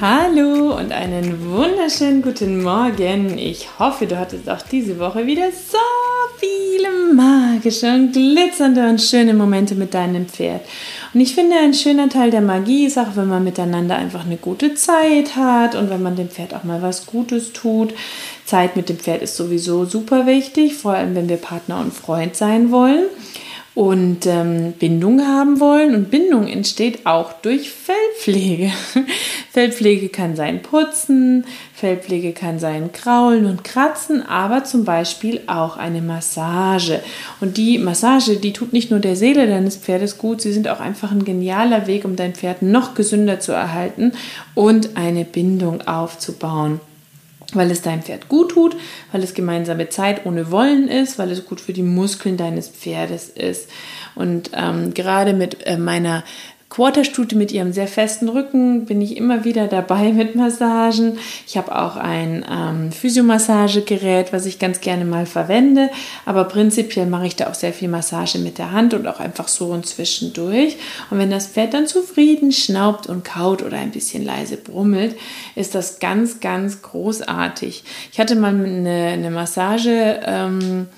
Hallo und einen wunderschönen guten Morgen. Ich hoffe, du hattest auch diese Woche wieder so viele magische und glitzernde und schöne Momente mit deinem Pferd. Und ich finde, ein schöner Teil der Magie ist auch, wenn man miteinander einfach eine gute Zeit hat und wenn man dem Pferd auch mal was Gutes tut. Zeit mit dem Pferd ist sowieso super wichtig, vor allem wenn wir Partner und Freund sein wollen und ähm, Bindung haben wollen. Und Bindung entsteht auch durch Fellpflege. Fellpflege kann sein Putzen, Fellpflege kann sein Kraulen und Kratzen, aber zum Beispiel auch eine Massage. Und die Massage, die tut nicht nur der Seele deines Pferdes gut, sie sind auch einfach ein genialer Weg, um dein Pferd noch gesünder zu erhalten und eine Bindung aufzubauen weil es deinem Pferd gut tut, weil es gemeinsame Zeit ohne Wollen ist, weil es gut für die Muskeln deines Pferdes ist. Und ähm, gerade mit äh, meiner Quarterstute mit ihrem sehr festen Rücken bin ich immer wieder dabei mit Massagen. Ich habe auch ein ähm, Physiomassagegerät, was ich ganz gerne mal verwende. Aber prinzipiell mache ich da auch sehr viel Massage mit der Hand und auch einfach so und zwischendurch. Und wenn das Pferd dann zufrieden schnaubt und kaut oder ein bisschen leise brummelt, ist das ganz, ganz großartig. Ich hatte mal eine, eine Massage. Ähm,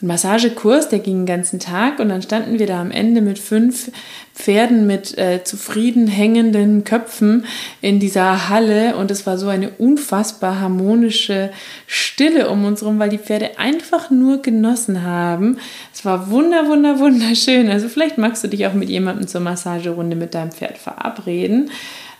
einen Massagekurs, der ging den ganzen Tag und dann standen wir da am Ende mit fünf Pferden mit äh, zufrieden hängenden Köpfen in dieser Halle und es war so eine unfassbar harmonische Stille um uns herum, weil die Pferde einfach nur genossen haben. Es war wunder, wunder, wunderschön. Also vielleicht magst du dich auch mit jemandem zur Massagerunde mit deinem Pferd verabreden.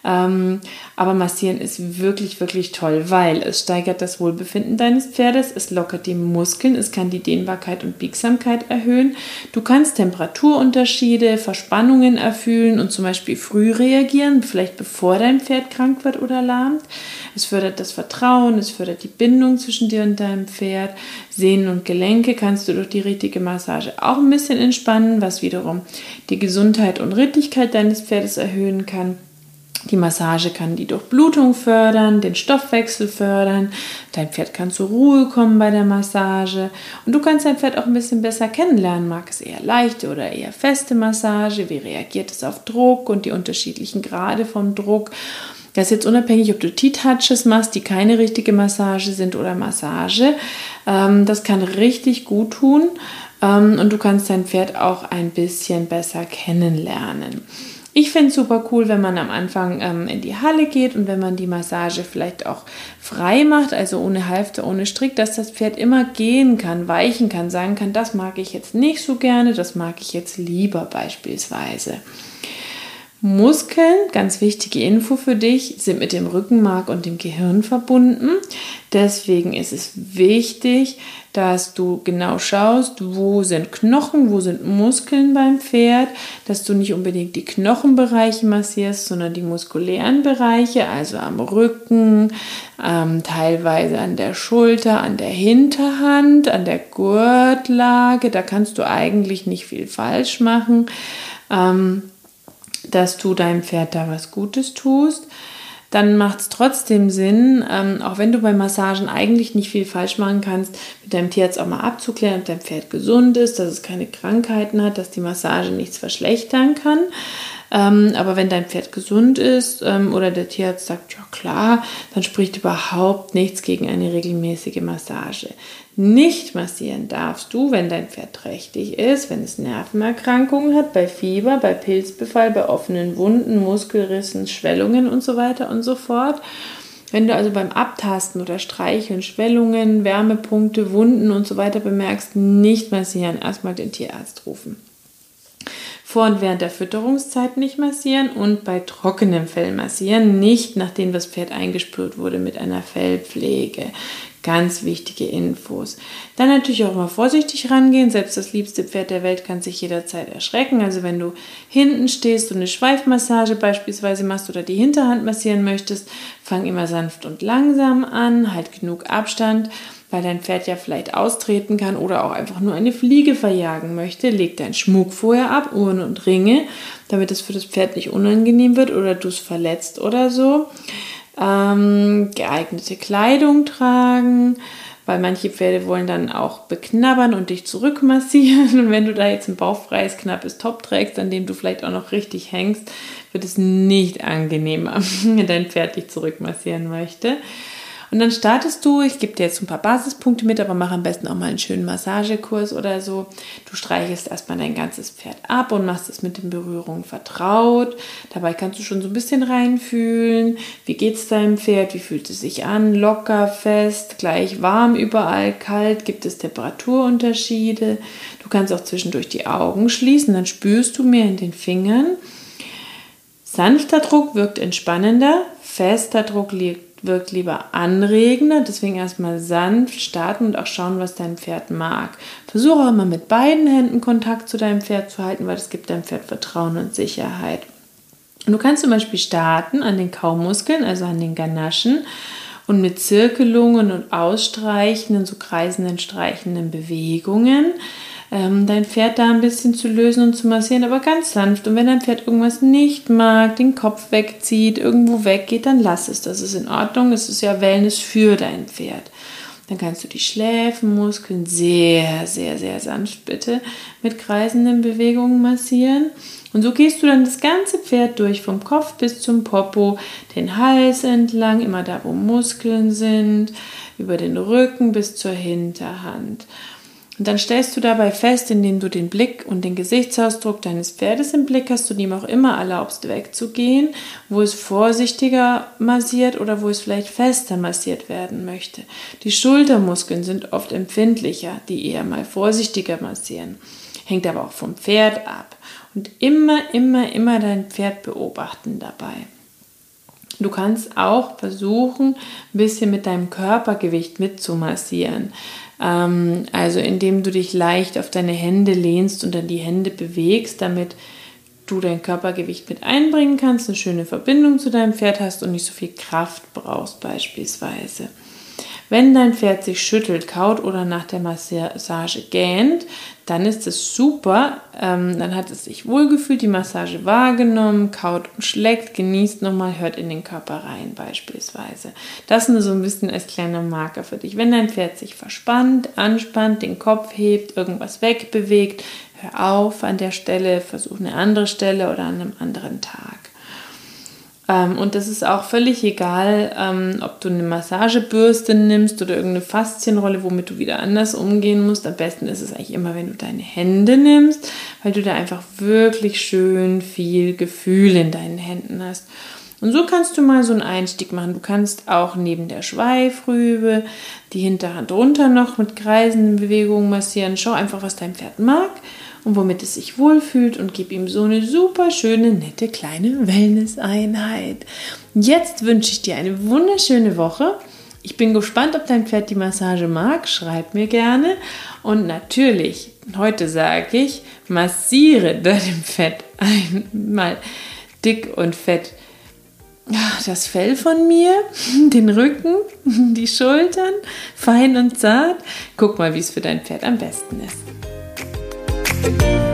Ähm, aber massieren ist wirklich, wirklich toll, weil es steigert das Wohlbefinden deines Pferdes, es lockert die Muskeln, es kann die Dehnbarkeit und Biegsamkeit erhöhen. Du kannst Temperaturunterschiede, Verspannungen erfüllen und zum Beispiel früh reagieren, vielleicht bevor dein Pferd krank wird oder lahmt. Es fördert das Vertrauen, es fördert die Bindung zwischen dir und deinem Pferd. Sehnen und Gelenke kannst du durch die richtige Massage auch ein bisschen entspannen, was wiederum die Gesundheit und Rittigkeit deines Pferdes erhöhen kann. Die Massage kann die Durchblutung fördern, den Stoffwechsel fördern. Dein Pferd kann zur Ruhe kommen bei der Massage. Und du kannst dein Pferd auch ein bisschen besser kennenlernen. Mag es eher leichte oder eher feste Massage? Wie reagiert es auf Druck und die unterschiedlichen Grade vom Druck? Das ist jetzt unabhängig, ob du T-Touches machst, die keine richtige Massage sind oder Massage. Ähm, das kann richtig gut tun. Ähm, und du kannst dein Pferd auch ein bisschen besser kennenlernen. Ich finde es super cool, wenn man am Anfang ähm, in die Halle geht und wenn man die Massage vielleicht auch frei macht, also ohne Halfter, ohne Strick, dass das Pferd immer gehen kann, weichen kann, sagen kann, das mag ich jetzt nicht so gerne, das mag ich jetzt lieber beispielsweise. Muskeln, ganz wichtige Info für dich, sind mit dem Rückenmark und dem Gehirn verbunden. Deswegen ist es wichtig, dass du genau schaust, wo sind Knochen, wo sind Muskeln beim Pferd, dass du nicht unbedingt die Knochenbereiche massierst, sondern die muskulären Bereiche, also am Rücken, ähm, teilweise an der Schulter, an der Hinterhand, an der Gurtlage. Da kannst du eigentlich nicht viel falsch machen. Ähm, dass du deinem Pferd da was Gutes tust, dann macht es trotzdem Sinn, ähm, auch wenn du bei Massagen eigentlich nicht viel falsch machen kannst, mit deinem Tierarzt auch mal abzuklären, ob dein Pferd gesund ist, dass es keine Krankheiten hat, dass die Massage nichts verschlechtern kann. Ähm, aber wenn dein Pferd gesund ist ähm, oder der Tierarzt sagt, ja klar, dann spricht überhaupt nichts gegen eine regelmäßige Massage. Nicht massieren darfst du, wenn dein Pferd trächtig ist, wenn es Nervenerkrankungen hat, bei Fieber, bei Pilzbefall, bei offenen Wunden, Muskelrissen, Schwellungen und so weiter und so fort. Wenn du also beim Abtasten oder Streicheln Schwellungen, Wärmepunkte, Wunden und so weiter bemerkst, nicht massieren, erstmal den Tierarzt rufen. Vor und während der Fütterungszeit nicht massieren und bei trockenem Fell massieren, nicht nachdem das Pferd eingespült wurde mit einer Fellpflege. Ganz wichtige Infos. Dann natürlich auch immer vorsichtig rangehen. Selbst das liebste Pferd der Welt kann sich jederzeit erschrecken. Also wenn du hinten stehst und eine Schweifmassage beispielsweise machst oder die Hinterhand massieren möchtest, fang immer sanft und langsam an. Halt genug Abstand, weil dein Pferd ja vielleicht austreten kann oder auch einfach nur eine Fliege verjagen möchte. Leg deinen Schmuck vorher ab, Uhren und Ringe, damit es für das Pferd nicht unangenehm wird oder du es verletzt oder so ähm, geeignete Kleidung tragen, weil manche Pferde wollen dann auch beknabbern und dich zurückmassieren. Und wenn du da jetzt ein bauchfreies, knappes Top trägst, an dem du vielleicht auch noch richtig hängst, wird es nicht angenehmer, wenn dein Pferd dich zurückmassieren möchte. Und dann startest du, ich gebe dir jetzt ein paar Basispunkte mit, aber mach am besten auch mal einen schönen Massagekurs oder so. Du streichelst erstmal dein ganzes Pferd ab und machst es mit den Berührungen vertraut. Dabei kannst du schon so ein bisschen reinfühlen. Wie geht es deinem Pferd? Wie fühlt es sich an? Locker, fest, gleich warm, überall kalt? Gibt es Temperaturunterschiede? Du kannst auch zwischendurch die Augen schließen, dann spürst du mehr in den Sanfter Druck wirkt entspannender, fester Druck liegt wirkt lieber anregender, deswegen erstmal sanft starten und auch schauen, was dein Pferd mag. Versuche auch immer mit beiden Händen Kontakt zu deinem Pferd zu halten, weil das gibt deinem Pferd Vertrauen und Sicherheit. Und du kannst zum Beispiel starten an den Kaumuskeln, also an den Ganaschen und mit Zirkelungen und ausstreichenden, so kreisenden, streichenden Bewegungen ähm, dein Pferd da ein bisschen zu lösen und zu massieren, aber ganz sanft. Und wenn dein Pferd irgendwas nicht mag, den Kopf wegzieht, irgendwo weggeht, dann lass es. Das ist in Ordnung. Es ist ja Wellness für dein Pferd. Dann kannst du die Schläfenmuskeln sehr, sehr, sehr sanft bitte mit kreisenden Bewegungen massieren. Und so gehst du dann das ganze Pferd durch, vom Kopf bis zum Popo, den Hals entlang, immer da, wo Muskeln sind, über den Rücken bis zur Hinterhand. Und dann stellst du dabei fest, indem du den Blick und den Gesichtsausdruck deines Pferdes im Blick hast und ihm auch immer erlaubst, wegzugehen, wo es vorsichtiger massiert oder wo es vielleicht fester massiert werden möchte. Die Schultermuskeln sind oft empfindlicher, die eher mal vorsichtiger massieren. Hängt aber auch vom Pferd ab. Und immer, immer, immer dein Pferd beobachten dabei. Du kannst auch versuchen, ein bisschen mit deinem Körpergewicht mitzumassieren. Ähm, also indem du dich leicht auf deine Hände lehnst und dann die Hände bewegst, damit du dein Körpergewicht mit einbringen kannst, eine schöne Verbindung zu deinem Pferd hast und nicht so viel Kraft brauchst beispielsweise. Wenn dein Pferd sich schüttelt, kaut oder nach der Massage gähnt, dann ist es super. Ähm, dann hat es sich wohlgefühlt, die Massage wahrgenommen, kaut und schlägt, genießt nochmal, hört in den Körper rein beispielsweise. Das nur so ein bisschen als kleiner Marker für dich. Wenn dein Pferd sich verspannt, anspannt, den Kopf hebt, irgendwas wegbewegt, hör auf an der Stelle, versuch eine andere Stelle oder an einem anderen Tag. Ähm, und das ist auch völlig egal, ähm, ob du eine Massagebürste nimmst oder irgendeine Faszienrolle, womit du wieder anders umgehen musst. Am besten ist es eigentlich immer, wenn du deine Hände nimmst, weil du da einfach wirklich schön viel Gefühl in deinen Händen hast. Und so kannst du mal so einen Einstieg machen. Du kannst auch neben der Schweifrübe die Hinterhand runter noch mit kreisenden Bewegungen massieren. Schau einfach, was dein Pferd mag und womit es sich wohlfühlt und gib ihm so eine super schöne, nette kleine Wellness-Einheit. Jetzt wünsche ich dir eine wunderschöne Woche. Ich bin gespannt, ob dein Pferd die Massage mag. Schreib mir gerne. Und natürlich, heute sage ich, massiere deinem Pferd einmal dick und fett das Fell von mir, den Rücken, die Schultern, fein und zart. Guck mal, wie es für dein Pferd am besten ist. Thank you.